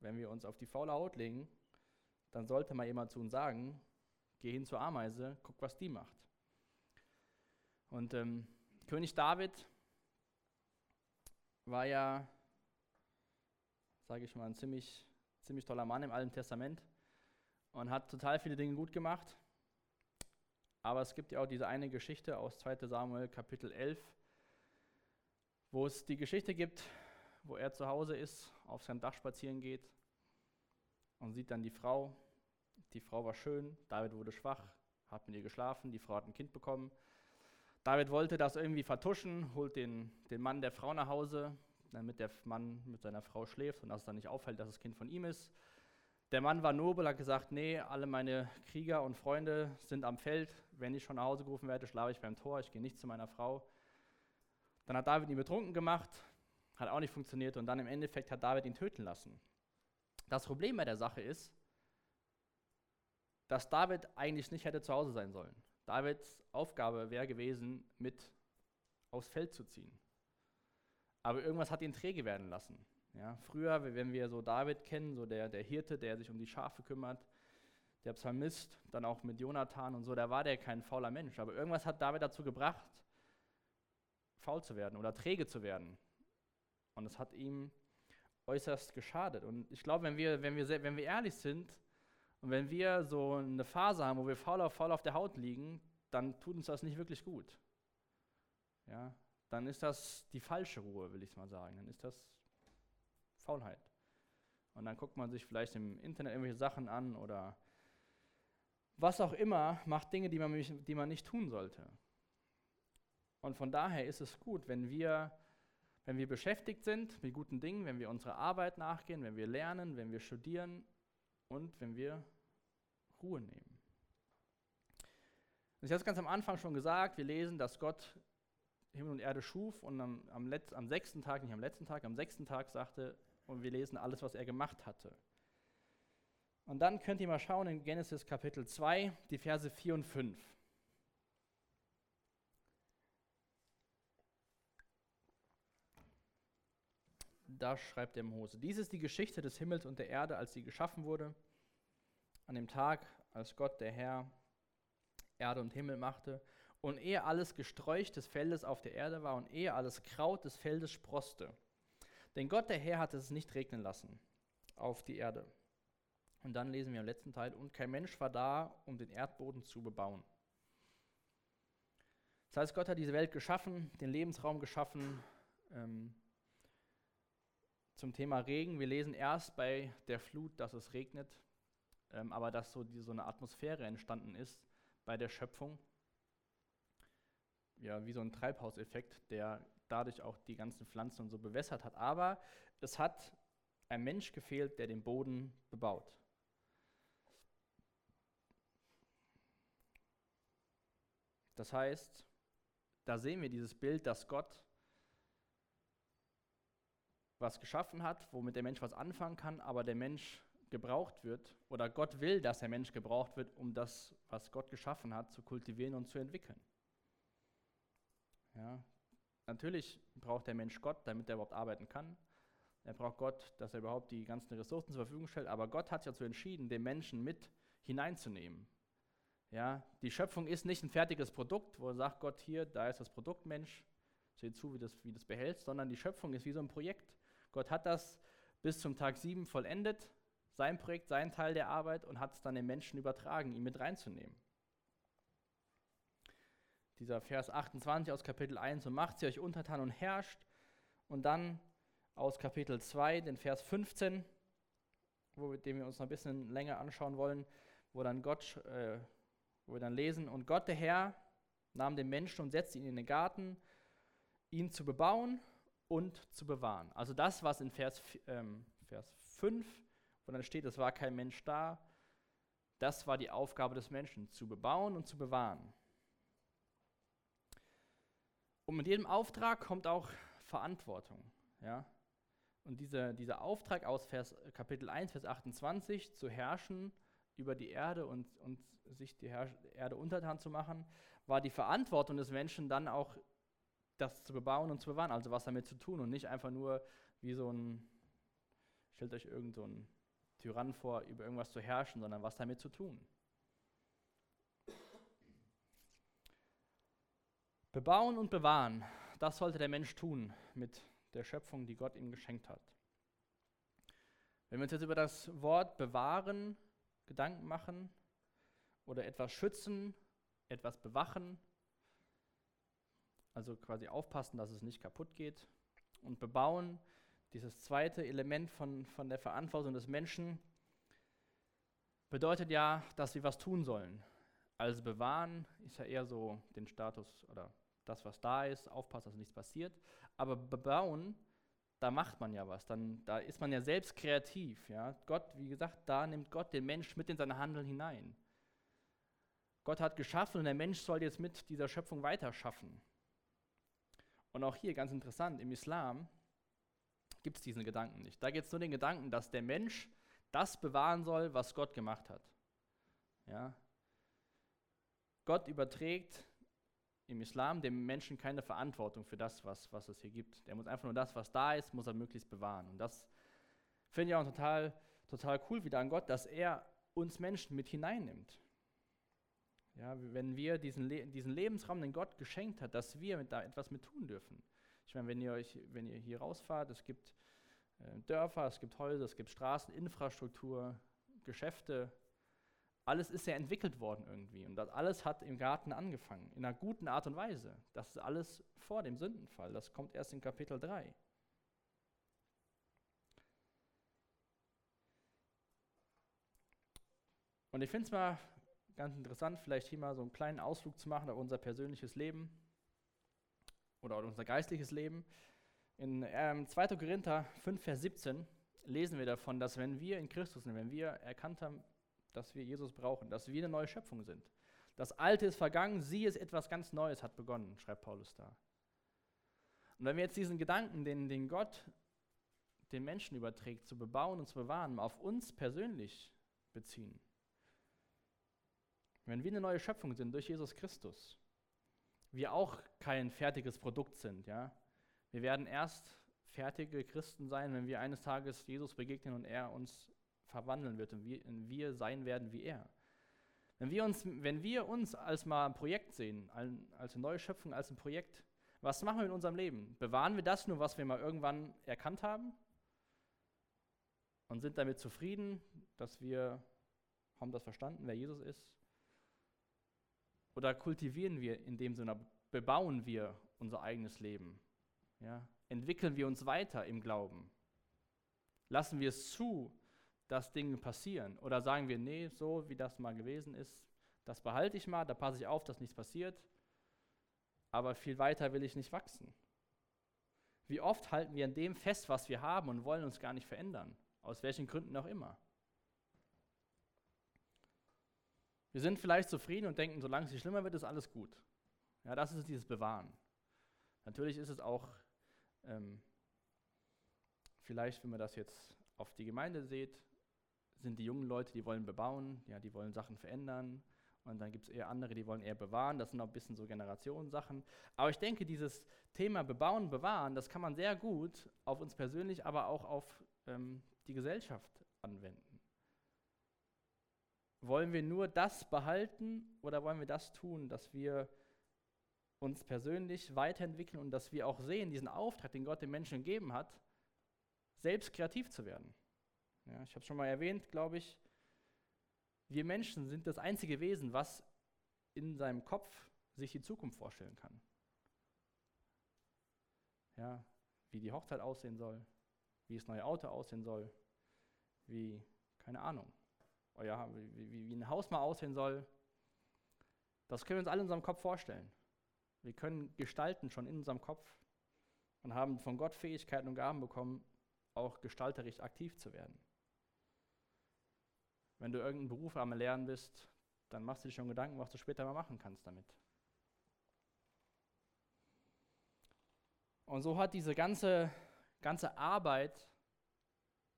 Wenn wir uns auf die faule Haut legen, dann sollte mal jemand zu uns sagen, geh hin zur Ameise, guck, was die macht. Und ähm, König David war ja, sage ich mal, ein ziemlich, ziemlich toller Mann im Alten Testament und hat total viele Dinge gut gemacht. Aber es gibt ja auch diese eine Geschichte aus 2 Samuel Kapitel 11, wo es die Geschichte gibt, wo er zu Hause ist, auf seinem Dach spazieren geht und sieht dann die Frau. Die Frau war schön, David wurde schwach, hat mit ihr geschlafen, die Frau hat ein Kind bekommen. David wollte das irgendwie vertuschen, holt den, den Mann der Frau nach Hause, damit der Mann mit seiner Frau schläft und dass es dann nicht auffällt, dass das Kind von ihm ist. Der Mann war nobel, hat gesagt, nee, alle meine Krieger und Freunde sind am Feld. Wenn ich schon nach Hause gerufen werde, schlafe ich beim Tor, ich gehe nicht zu meiner Frau. Dann hat David ihn betrunken gemacht, hat auch nicht funktioniert und dann im Endeffekt hat David ihn töten lassen. Das Problem bei der Sache ist, dass David eigentlich nicht hätte zu Hause sein sollen. Davids Aufgabe wäre gewesen, mit aufs Feld zu ziehen. Aber irgendwas hat ihn träge werden lassen. Ja, früher, wenn wir so David kennen, so der, der Hirte, der sich um die Schafe kümmert, der Psalmist, dann auch mit Jonathan und so, da war der kein fauler Mensch. Aber irgendwas hat David dazu gebracht, faul zu werden oder träge zu werden. Und es hat ihm äußerst geschadet. Und ich glaube, wenn wir, wenn, wir, wenn wir ehrlich sind und wenn wir so eine Phase haben, wo wir faul auf, faul auf der Haut liegen, dann tut uns das nicht wirklich gut. Ja, dann ist das die falsche Ruhe, will ich mal sagen. Dann ist das Faulheit. Und dann guckt man sich vielleicht im Internet irgendwelche Sachen an oder was auch immer, macht Dinge, die man, die man nicht tun sollte. Und von daher ist es gut, wenn wir wenn wir beschäftigt sind mit guten Dingen, wenn wir unserer Arbeit nachgehen, wenn wir lernen, wenn wir studieren und wenn wir Ruhe nehmen. Ich habe es ganz am Anfang schon gesagt, wir lesen, dass Gott Himmel und Erde schuf und am, am, Letz-, am sechsten Tag, nicht am letzten Tag, am sechsten Tag sagte, und wir lesen alles, was er gemacht hatte. Und dann könnt ihr mal schauen in Genesis Kapitel 2, die Verse 4 und 5. da schreibt der Mose, dies ist die Geschichte des Himmels und der Erde, als sie geschaffen wurde. An dem Tag, als Gott, der Herr, Erde und Himmel machte und ehe alles Gesträuch des Feldes auf der Erde war und ehe alles Kraut des Feldes sproste. Denn Gott der Herr hat es nicht regnen lassen auf die Erde. Und dann lesen wir im letzten Teil, und kein Mensch war da, um den Erdboden zu bebauen. Das heißt, Gott hat diese Welt geschaffen, den Lebensraum geschaffen. Ähm, zum Thema Regen, wir lesen erst bei der Flut, dass es regnet, ähm, aber dass so, die, so eine Atmosphäre entstanden ist bei der Schöpfung. Ja, wie so ein Treibhauseffekt, der dadurch auch die ganzen Pflanzen und so bewässert hat. Aber es hat ein Mensch gefehlt, der den Boden bebaut. Das heißt, da sehen wir dieses Bild, dass Gott was geschaffen hat, womit der Mensch was anfangen kann, aber der Mensch gebraucht wird oder Gott will, dass der Mensch gebraucht wird, um das, was Gott geschaffen hat, zu kultivieren und zu entwickeln. Ja, natürlich braucht der Mensch Gott, damit er überhaupt arbeiten kann. Er braucht Gott, dass er überhaupt die ganzen Ressourcen zur Verfügung stellt. Aber Gott hat sich dazu entschieden, den Menschen mit hineinzunehmen. Ja, die Schöpfung ist nicht ein fertiges Produkt, wo sagt Gott hier, da ist das Produkt Mensch, seht zu, wie das, wie das behältst, sondern die Schöpfung ist wie so ein Projekt. Gott hat das bis zum Tag 7 vollendet, sein Projekt, sein Teil der Arbeit und hat es dann den Menschen übertragen, ihn mit reinzunehmen. Dieser Vers 28 aus Kapitel 1, und macht sie euch untertan und herrscht. Und dann aus Kapitel 2, den Vers 15, wo, den wir uns noch ein bisschen länger anschauen wollen, wo dann Gott, äh, wo wir dann lesen, und Gott der Herr nahm den Menschen und setzte ihn in den Garten, ihn zu bebauen und zu bewahren. Also das, was in Vers, ähm, Vers 5, wo dann steht, es war kein Mensch da, das war die Aufgabe des Menschen, zu bebauen und zu bewahren. Und mit jedem Auftrag kommt auch Verantwortung. Ja? Und dieser, dieser Auftrag aus Vers, Kapitel 1, Vers 28, zu herrschen über die Erde und, und sich die Herr Erde untertan zu machen, war die Verantwortung des Menschen dann auch das zu bebauen und zu bewahren, also was damit zu tun und nicht einfach nur wie so ein, stellt euch irgend so Tyrann vor, über irgendwas zu herrschen, sondern was damit zu tun. Bebauen und bewahren, das sollte der Mensch tun mit der Schöpfung, die Gott ihm geschenkt hat. Wenn wir uns jetzt über das Wort bewahren Gedanken machen oder etwas schützen, etwas bewachen, also quasi aufpassen, dass es nicht kaputt geht. Und bebauen, dieses zweite Element von, von der Verantwortung des Menschen, bedeutet ja, dass sie was tun sollen. Also bewahren ist ja eher so den Status oder das, was da ist, aufpassen, dass nichts passiert. Aber bebauen, da macht man ja was. Dann, da ist man ja selbst kreativ. Ja? Gott, wie gesagt, da nimmt Gott den Mensch mit in sein Handeln hinein. Gott hat geschaffen und der Mensch soll jetzt mit dieser Schöpfung weiterschaffen. Und auch hier ganz interessant, im Islam gibt es diesen Gedanken nicht. Da geht es nur den Gedanken, dass der Mensch das bewahren soll, was Gott gemacht hat. Ja? Gott überträgt im Islam dem Menschen keine Verantwortung für das, was, was es hier gibt. Der muss einfach nur das, was da ist, muss er möglichst bewahren. Und das finde ich auch total, total cool wieder an Gott, dass er uns Menschen mit hineinnimmt. Ja, wenn wir diesen, Le diesen Lebensraum, den Gott geschenkt hat, dass wir da etwas mit tun dürfen. Ich meine, wenn ihr, euch, wenn ihr hier rausfahrt, es gibt äh, Dörfer, es gibt Häuser, es gibt Straßen, Infrastruktur, Geschäfte. Alles ist ja entwickelt worden irgendwie. Und das alles hat im Garten angefangen, in einer guten Art und Weise. Das ist alles vor dem Sündenfall. Das kommt erst in Kapitel 3. Und ich finde es mal ganz interessant, vielleicht hier mal so einen kleinen Ausflug zu machen auf unser persönliches Leben oder unser geistliches Leben. In ähm, 2. Korinther 5, Vers 17 lesen wir davon, dass wenn wir in Christus sind, wenn wir erkannt haben, dass wir Jesus brauchen, dass wir eine neue Schöpfung sind. Das Alte ist vergangen, sie ist etwas ganz Neues, hat begonnen, schreibt Paulus da. Und wenn wir jetzt diesen Gedanken, den, den Gott den Menschen überträgt, zu bebauen und zu bewahren, auf uns persönlich beziehen, wenn wir eine neue Schöpfung sind durch Jesus Christus, wir auch kein fertiges Produkt sind, ja. Wir werden erst fertige Christen sein, wenn wir eines Tages Jesus begegnen und er uns verwandeln wird und wir, und wir sein werden wie er. Wenn wir uns, wenn wir uns als mal ein Projekt sehen, als eine neue Schöpfung, als ein Projekt, was machen wir in unserem Leben? Bewahren wir das nur, was wir mal irgendwann erkannt haben? Und sind damit zufrieden, dass wir haben das verstanden, wer Jesus ist? Oder kultivieren wir in dem Sinne, bebauen wir unser eigenes Leben? Ja? Entwickeln wir uns weiter im Glauben? Lassen wir es zu, dass Dinge passieren? Oder sagen wir, nee, so wie das mal gewesen ist, das behalte ich mal, da passe ich auf, dass nichts passiert, aber viel weiter will ich nicht wachsen? Wie oft halten wir an dem fest, was wir haben und wollen uns gar nicht verändern? Aus welchen Gründen auch immer. Wir sind vielleicht zufrieden und denken, solange es nicht schlimmer wird, ist alles gut. Ja, das ist dieses Bewahren. Natürlich ist es auch, ähm, vielleicht, wenn man das jetzt auf die Gemeinde sieht, sind die jungen Leute, die wollen bebauen, ja, die wollen Sachen verändern. Und dann gibt es eher andere, die wollen eher bewahren. Das sind auch ein bisschen so Generationssachen. Aber ich denke, dieses Thema Bebauen, Bewahren, das kann man sehr gut auf uns persönlich, aber auch auf ähm, die Gesellschaft anwenden. Wollen wir nur das behalten oder wollen wir das tun, dass wir uns persönlich weiterentwickeln und dass wir auch sehen, diesen Auftrag, den Gott den Menschen gegeben hat, selbst kreativ zu werden? Ja, ich habe es schon mal erwähnt, glaube ich, wir Menschen sind das einzige Wesen, was in seinem Kopf sich die Zukunft vorstellen kann. Ja, wie die Hochzeit aussehen soll, wie das neue Auto aussehen soll, wie, keine Ahnung, euer, wie, wie, wie ein Haus mal aussehen soll. Das können wir uns alle in unserem Kopf vorstellen. Wir können gestalten schon in unserem Kopf und haben von Gott Fähigkeiten und Gaben bekommen, auch gestalterisch aktiv zu werden. Wenn du irgendeinen Beruf am Lernen bist, dann machst du dir schon Gedanken, was du später mal machen kannst damit. Und so hat diese ganze, ganze Arbeit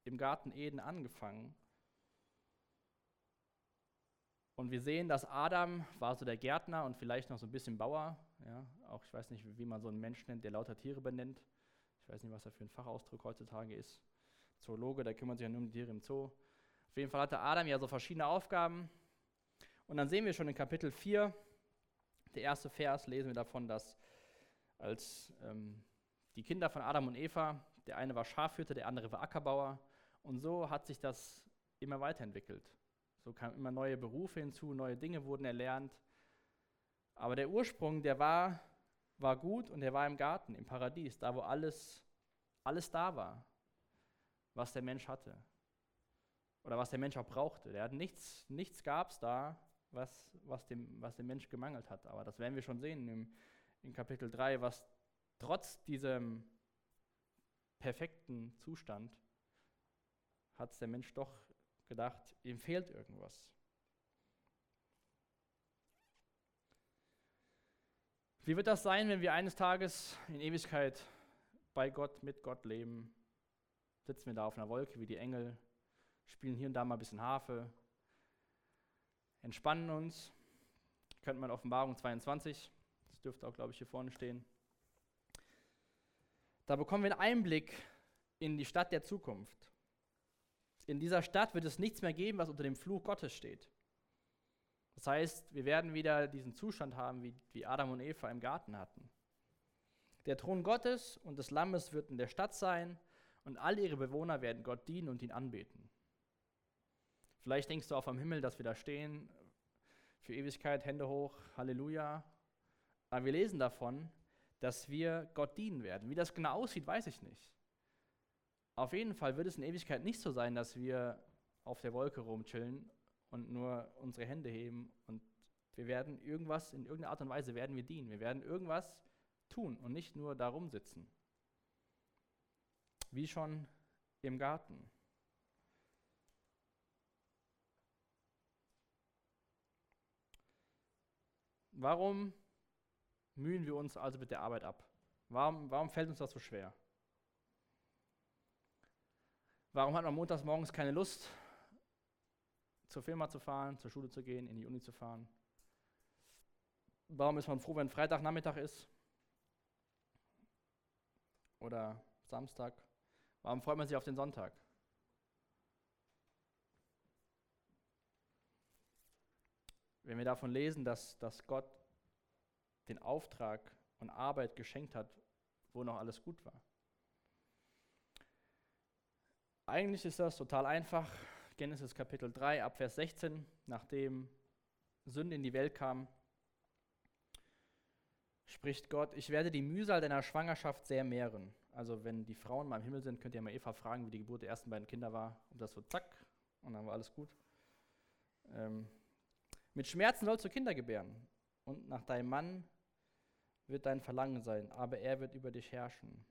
im Garten Eden angefangen. Und wir sehen, dass Adam war so der Gärtner und vielleicht noch so ein bisschen Bauer. Ja, auch ich weiß nicht, wie man so einen Menschen nennt, der lauter Tiere benennt. Ich weiß nicht, was da für ein Fachausdruck heutzutage ist. Zoologe, der kümmert sich ja nur um die Tiere im Zoo. Auf jeden Fall hatte Adam ja so verschiedene Aufgaben. Und dann sehen wir schon in Kapitel 4, der erste Vers, lesen wir davon, dass als ähm, die Kinder von Adam und Eva, der eine war Schafhüter, der andere war Ackerbauer. Und so hat sich das immer weiterentwickelt. So kamen immer neue Berufe hinzu, neue Dinge wurden erlernt. Aber der Ursprung, der war, war gut und der war im Garten, im Paradies, da wo alles, alles da war, was der Mensch hatte oder was der Mensch auch brauchte. Der hat nichts, nichts gab es da, was, was, dem, was dem Mensch gemangelt hat. Aber das werden wir schon sehen im, in Kapitel 3, was trotz diesem perfekten Zustand hat der Mensch doch gedacht, ihm fehlt irgendwas. Wie wird das sein, wenn wir eines Tages in Ewigkeit bei Gott, mit Gott leben? Sitzen wir da auf einer Wolke wie die Engel, spielen hier und da mal ein bisschen Harfe, entspannen uns. Könnte man Offenbarung 22, das dürfte auch, glaube ich, hier vorne stehen. Da bekommen wir einen Einblick in die Stadt der Zukunft. In dieser Stadt wird es nichts mehr geben, was unter dem Fluch Gottes steht. Das heißt, wir werden wieder diesen Zustand haben, wie, wie Adam und Eva im Garten hatten. Der Thron Gottes und des Lammes wird in der Stadt sein und all ihre Bewohner werden Gott dienen und ihn anbeten. Vielleicht denkst du auf am Himmel, dass wir da stehen, für Ewigkeit, Hände hoch, Halleluja. Aber wir lesen davon, dass wir Gott dienen werden. Wie das genau aussieht, weiß ich nicht. Auf jeden Fall wird es in Ewigkeit nicht so sein, dass wir auf der Wolke rumchillen und nur unsere Hände heben und wir werden irgendwas, in irgendeiner Art und Weise werden wir dienen. Wir werden irgendwas tun und nicht nur da rumsitzen. Wie schon im Garten. Warum mühen wir uns also mit der Arbeit ab? Warum, warum fällt uns das so schwer? Warum hat man montags morgens keine Lust, zur Firma zu fahren, zur Schule zu gehen, in die Uni zu fahren? Warum ist man froh, wenn Freitagnachmittag ist? Oder Samstag? Warum freut man sich auf den Sonntag? wenn wir davon lesen, dass, dass Gott den Auftrag und Arbeit geschenkt hat, wo noch alles gut war. Eigentlich ist das total einfach. Genesis Kapitel 3 ab Vers 16, nachdem Sünde in die Welt kam, spricht Gott, ich werde die Mühsal deiner Schwangerschaft sehr mehren. Also wenn die Frauen mal im Himmel sind, könnt ihr mal Eva fragen, wie die Geburt der ersten beiden Kinder war. Und das so zack, und dann war alles gut. Ähm, mit Schmerzen sollst du Kinder gebären. Und nach deinem Mann wird dein Verlangen sein, aber er wird über dich herrschen.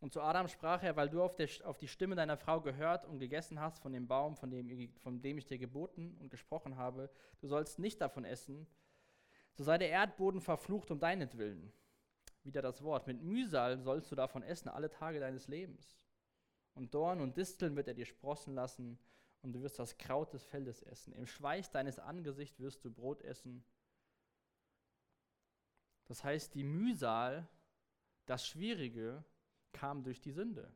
Und zu Adam sprach er, weil du auf, der, auf, die Stimme deiner Frau gehört und gegessen hast von dem Baum, von dem, von dem ich dir geboten und gesprochen habe, du sollst nicht davon essen, so sei der Erdboden verflucht um deinetwillen. Wieder das Wort. Mit Mühsal sollst du davon essen alle Tage deines Lebens. Und Dorn und Disteln wird er dir sprossen lassen, und du wirst das Kraut des Feldes essen. Im Schweiß deines Angesichts wirst du Brot essen. Das heißt, die Mühsal, das Schwierige, kam durch die Sünde.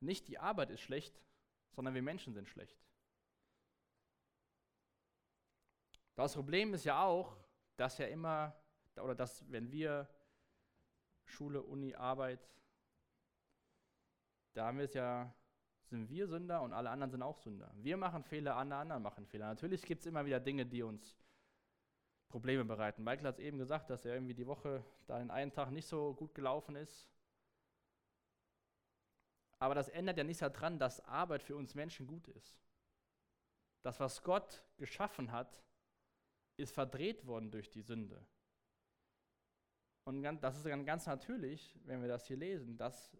Nicht die Arbeit ist schlecht, sondern wir Menschen sind schlecht. Das Problem ist ja auch, dass ja immer, oder dass wenn wir Schule, Uni, Arbeit, da haben wir es ja, sind wir Sünder und alle anderen sind auch Sünder. Wir machen Fehler, alle anderen machen Fehler. Natürlich gibt es immer wieder Dinge, die uns Probleme bereiten. Michael hat es eben gesagt, dass er irgendwie die Woche da in einen Tag nicht so gut gelaufen ist. Aber das ändert ja nichts daran, dass Arbeit für uns Menschen gut ist. Das, was Gott geschaffen hat, ist verdreht worden durch die Sünde. Und das ist dann ganz natürlich, wenn wir das hier lesen, dass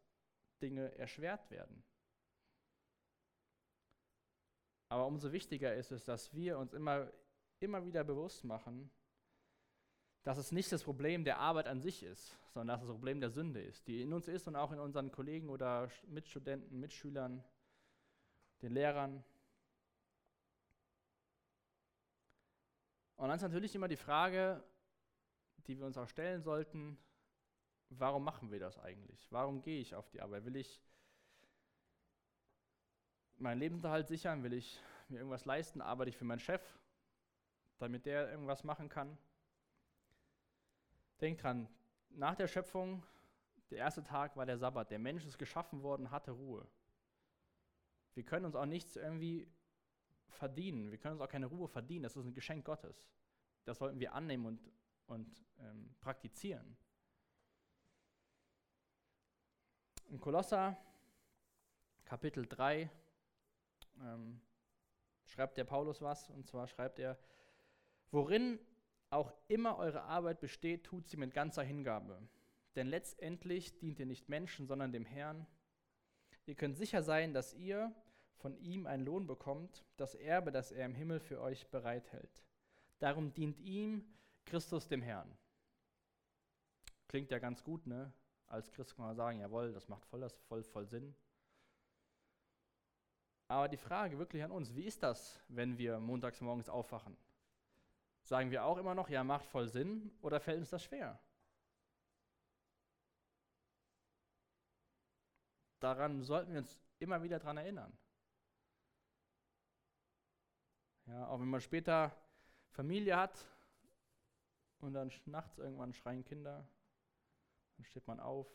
Dinge erschwert werden. Aber umso wichtiger ist es, dass wir uns immer, immer wieder bewusst machen, dass es nicht das Problem der Arbeit an sich ist, sondern dass es das Problem der Sünde ist, die in uns ist und auch in unseren Kollegen oder Mitstudenten, Mitschülern, den Lehrern. Und dann ist natürlich immer die Frage, die wir uns auch stellen sollten, warum machen wir das eigentlich? Warum gehe ich auf die Arbeit? Will ich meinen Lebensunterhalt sichern? Will ich mir irgendwas leisten? Arbeite ich für meinen Chef, damit der irgendwas machen kann? Denk dran, nach der Schöpfung, der erste Tag war der Sabbat. Der Mensch ist geschaffen worden, hatte Ruhe. Wir können uns auch nichts irgendwie verdienen. Wir können uns auch keine Ruhe verdienen. Das ist ein Geschenk Gottes. Das sollten wir annehmen und, und ähm, praktizieren. In Kolosser Kapitel 3 ähm, schreibt der Paulus was, und zwar schreibt er, worin auch immer eure Arbeit besteht, tut sie mit ganzer Hingabe. Denn letztendlich dient ihr nicht Menschen, sondern dem Herrn. Ihr könnt sicher sein, dass ihr von ihm einen Lohn bekommt, das Erbe, das er im Himmel für euch bereithält. Darum dient ihm Christus dem Herrn. Klingt ja ganz gut, ne? Als Christ kann man sagen, jawohl, das macht voll, das voll, voll Sinn. Aber die Frage wirklich an uns, wie ist das, wenn wir montags morgens aufwachen? Sagen wir auch immer noch, ja, macht voll Sinn oder fällt uns das schwer? Daran sollten wir uns immer wieder daran erinnern. Ja, auch wenn man später Familie hat und dann nachts irgendwann schreien Kinder, dann steht man auf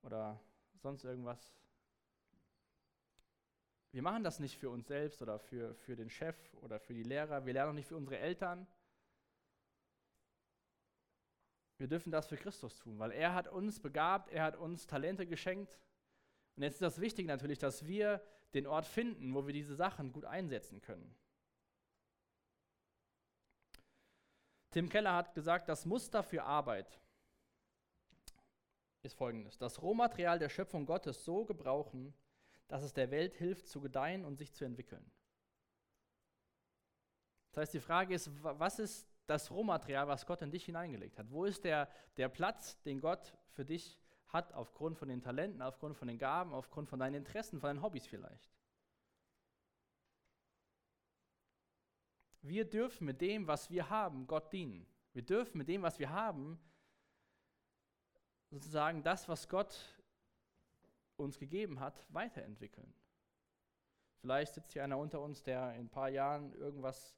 oder sonst irgendwas. Wir machen das nicht für uns selbst oder für, für den Chef oder für die Lehrer. Wir lernen auch nicht für unsere Eltern. Wir dürfen das für Christus tun, weil er hat uns begabt, er hat uns Talente geschenkt. Und jetzt ist das wichtig natürlich, dass wir den Ort finden, wo wir diese Sachen gut einsetzen können. Tim Keller hat gesagt, das Muster für Arbeit ist folgendes. Das Rohmaterial der Schöpfung Gottes so gebrauchen, dass es der Welt hilft zu gedeihen und sich zu entwickeln. Das heißt, die Frage ist, was ist das Rohmaterial, was Gott in dich hineingelegt hat? Wo ist der, der Platz, den Gott für dich hat, aufgrund von den Talenten, aufgrund von den Gaben, aufgrund von deinen Interessen, von deinen Hobbys vielleicht? Wir dürfen mit dem, was wir haben, Gott dienen. Wir dürfen mit dem, was wir haben, sozusagen das, was Gott uns gegeben hat, weiterentwickeln. Vielleicht sitzt hier einer unter uns, der in ein paar Jahren irgendwas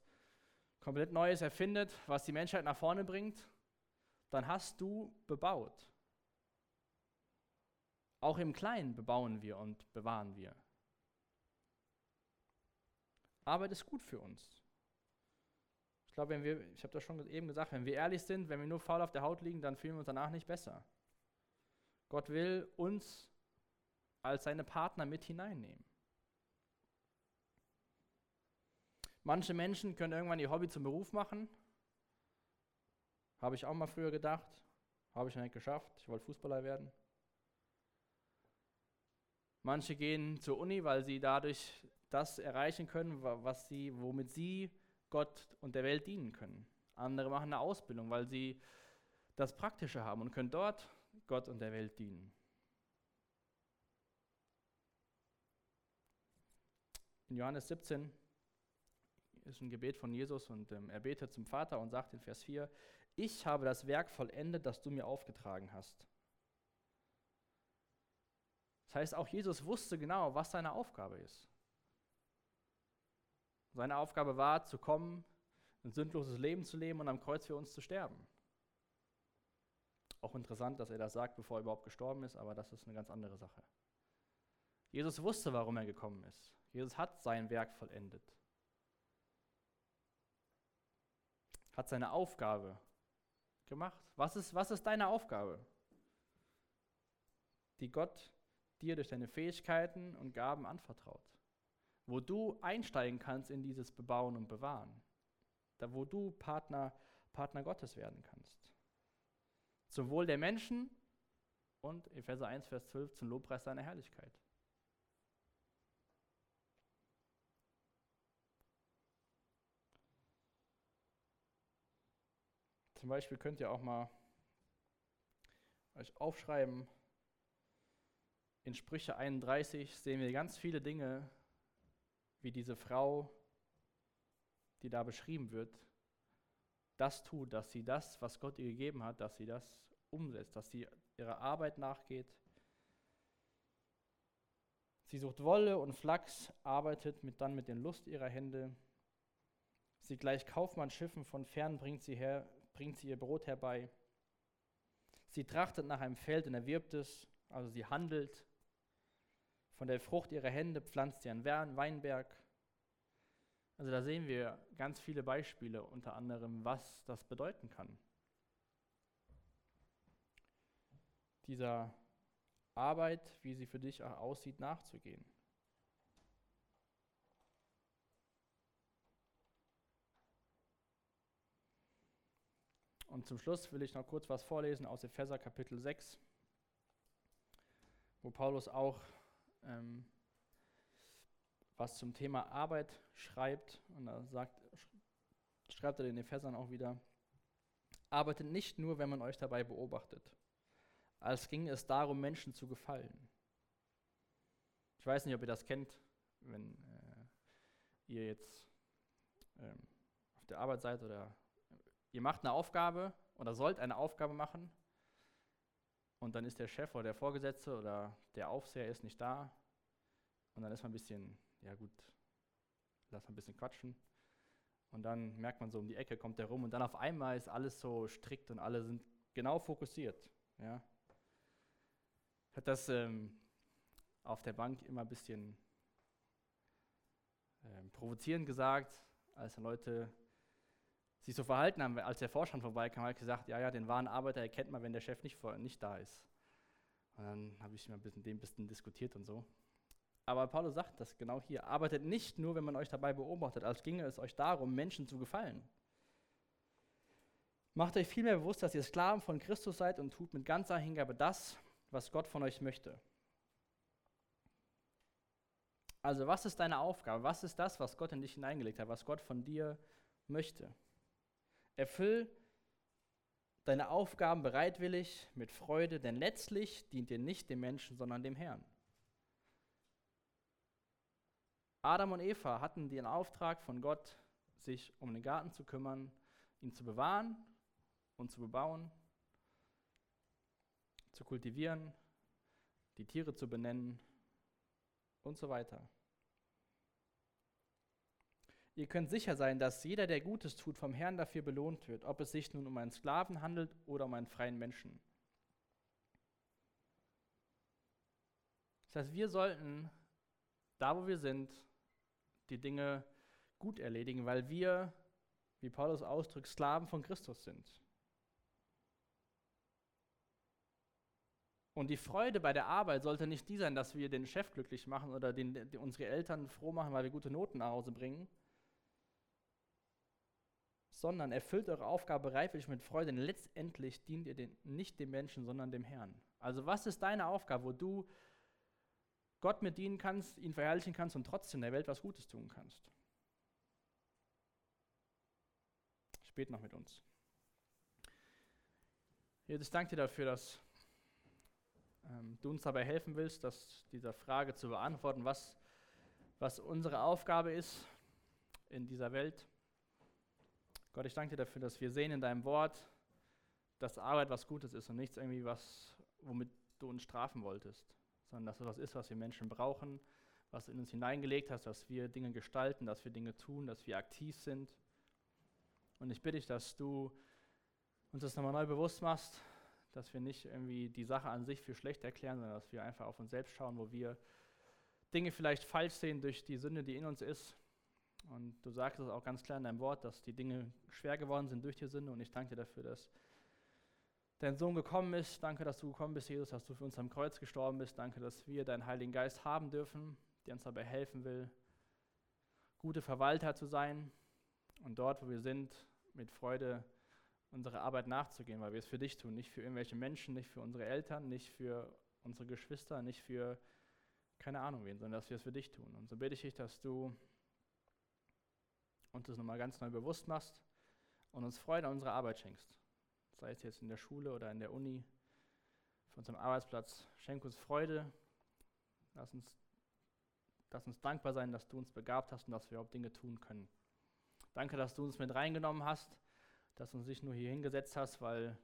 komplett Neues erfindet, was die Menschheit nach vorne bringt. Dann hast du bebaut. Auch im Kleinen bebauen wir und bewahren wir. Arbeit ist gut für uns. Ich glaube, wenn wir, ich habe das schon eben gesagt, wenn wir ehrlich sind, wenn wir nur faul auf der Haut liegen, dann fühlen wir uns danach nicht besser. Gott will uns als seine Partner mit hineinnehmen. Manche Menschen können irgendwann ihr Hobby zum Beruf machen. Habe ich auch mal früher gedacht. Habe ich nicht geschafft. Ich wollte Fußballer werden. Manche gehen zur Uni, weil sie dadurch das erreichen können, was sie, womit sie Gott und der Welt dienen können. Andere machen eine Ausbildung, weil sie das Praktische haben und können dort Gott und der Welt dienen. In Johannes 17 ist ein Gebet von Jesus und ähm, er betet zum Vater und sagt in Vers 4, ich habe das Werk vollendet, das du mir aufgetragen hast. Das heißt, auch Jesus wusste genau, was seine Aufgabe ist. Seine Aufgabe war, zu kommen, ein sündloses Leben zu leben und am Kreuz für uns zu sterben. Auch interessant, dass er das sagt, bevor er überhaupt gestorben ist, aber das ist eine ganz andere Sache. Jesus wusste, warum er gekommen ist. Jesus hat sein Werk vollendet. Hat seine Aufgabe gemacht. Was ist, was ist deine Aufgabe? Die Gott dir durch deine Fähigkeiten und Gaben anvertraut. Wo du einsteigen kannst in dieses Bebauen und Bewahren. Da wo du Partner, Partner Gottes werden kannst. Zum Wohl der Menschen und Epheser 1, Vers 12 zum Lobpreis seiner Herrlichkeit. Zum Beispiel könnt ihr auch mal euch aufschreiben, in Sprüche 31 sehen wir ganz viele Dinge, wie diese Frau, die da beschrieben wird, das tut, dass sie das, was Gott ihr gegeben hat, dass sie das umsetzt, dass sie ihrer Arbeit nachgeht. Sie sucht Wolle und Flachs, arbeitet mit, dann mit den Lust ihrer Hände. Sie gleicht Kaufmannsschiffen, von fern bringt sie, her, bringt sie ihr Brot herbei. Sie trachtet nach einem Feld und erwirbt es, also sie handelt. Von der Frucht ihrer Hände pflanzt sie einen Weinberg. Also da sehen wir ganz viele Beispiele, unter anderem, was das bedeuten kann. Dieser Arbeit, wie sie für dich aussieht, nachzugehen. Und zum Schluss will ich noch kurz was vorlesen aus Epheser Kapitel 6, wo Paulus auch ähm, was zum Thema Arbeit schreibt. Und da sagt, schreibt er den Ephesern auch wieder, arbeitet nicht nur, wenn man euch dabei beobachtet, als ging es darum, Menschen zu gefallen. Ich weiß nicht, ob ihr das kennt, wenn äh, ihr jetzt ähm, auf der Arbeit seid oder ihr macht eine Aufgabe oder sollt eine Aufgabe machen und dann ist der Chef oder der Vorgesetzte oder der Aufseher ist nicht da und dann ist man ein bisschen, ja gut, lass mal ein bisschen quatschen und dann merkt man so um die Ecke, kommt der rum und dann auf einmal ist alles so strikt und alle sind genau fokussiert. Ja. Ich habe das ähm, auf der Bank immer ein bisschen ähm, provozierend gesagt, als Leute sich so verhalten haben, als der Vorstand vorbeikam, ich gesagt, ja, ja, den wahren Arbeiter erkennt man, wenn der Chef nicht, vor, nicht da ist. Und dann habe ich bisschen, dem ein bisschen diskutiert und so. Aber Paulus sagt das genau hier. Arbeitet nicht nur, wenn man euch dabei beobachtet, als ginge es euch darum, Menschen zu gefallen. Macht euch vielmehr bewusst, dass ihr Sklaven von Christus seid und tut mit ganzer Hingabe das, was Gott von euch möchte. Also was ist deine Aufgabe? Was ist das, was Gott in dich hineingelegt hat, was Gott von dir möchte? Erfüll deine Aufgaben bereitwillig, mit Freude, denn letztlich dient ihr nicht dem Menschen, sondern dem Herrn. Adam und Eva hatten den Auftrag von Gott, sich um den Garten zu kümmern, ihn zu bewahren und zu bebauen, zu kultivieren, die Tiere zu benennen und so weiter. Ihr könnt sicher sein, dass jeder, der Gutes tut, vom Herrn dafür belohnt wird, ob es sich nun um einen Sklaven handelt oder um einen freien Menschen. Das heißt, wir sollten, da wo wir sind, die Dinge gut erledigen, weil wir, wie Paulus ausdrückt, Sklaven von Christus sind. Und die Freude bei der Arbeit sollte nicht die sein, dass wir den Chef glücklich machen oder den, den, unsere Eltern froh machen, weil wir gute Noten nach Hause bringen, sondern erfüllt eure Aufgabe reiflich mit Freude, denn letztendlich dient ihr den, nicht dem Menschen, sondern dem Herrn. Also was ist deine Aufgabe, wo du Gott mit dienen kannst, ihn verherrlichen kannst und trotzdem der Welt was Gutes tun kannst? Spät noch mit uns. Jesus, ich danke dir dafür, dass ähm, du uns dabei helfen willst, dass dieser Frage zu beantworten, was, was unsere Aufgabe ist in dieser Welt. Gott, ich danke dir dafür, dass wir sehen in deinem Wort, dass Arbeit was Gutes ist und nichts irgendwie was, womit du uns strafen wolltest, sondern dass es was ist, was wir Menschen brauchen, was in uns hineingelegt hast, dass wir Dinge gestalten, dass wir Dinge tun, dass wir aktiv sind. Und ich bitte dich, dass du uns das nochmal neu bewusst machst, dass wir nicht irgendwie die Sache an sich für schlecht erklären, sondern dass wir einfach auf uns selbst schauen, wo wir Dinge vielleicht falsch sehen durch die Sünde, die in uns ist und du sagst es auch ganz klar in deinem Wort, dass die Dinge schwer geworden sind durch die Sünde. Und ich danke dir dafür, dass dein Sohn gekommen ist. Danke, dass du gekommen bist, Jesus, dass du für uns am Kreuz gestorben bist. Danke, dass wir deinen Heiligen Geist haben dürfen, der uns dabei helfen will, gute Verwalter zu sein und dort, wo wir sind, mit Freude unsere Arbeit nachzugehen, weil wir es für dich tun, nicht für irgendwelche Menschen, nicht für unsere Eltern, nicht für unsere Geschwister, nicht für keine Ahnung wen, sondern dass wir es für dich tun. Und so bitte ich dich, dass du uns das nochmal ganz neu bewusst machst und uns Freude an unserer Arbeit schenkst. Sei es jetzt in der Schule oder in der Uni, auf unserem Arbeitsplatz. Schenk uns Freude. Lass uns, lass uns dankbar sein, dass du uns begabt hast und dass wir überhaupt Dinge tun können. Danke, dass du uns mit reingenommen hast, dass du uns nicht nur hier hingesetzt hast, weil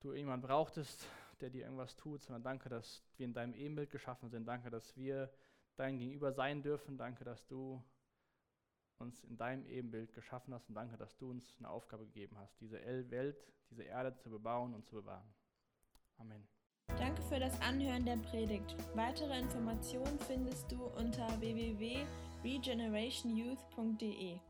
du jemanden brauchtest, der dir irgendwas tut, sondern danke, dass wir in deinem Ebenbild geschaffen sind. Danke, dass wir dein Gegenüber sein dürfen. Danke, dass du uns in deinem Ebenbild geschaffen hast und danke, dass du uns eine Aufgabe gegeben hast, diese Welt, diese Erde zu bebauen und zu bewahren. Amen. Danke für das Anhören der Predigt. Weitere Informationen findest du unter www.regenerationyouth.de.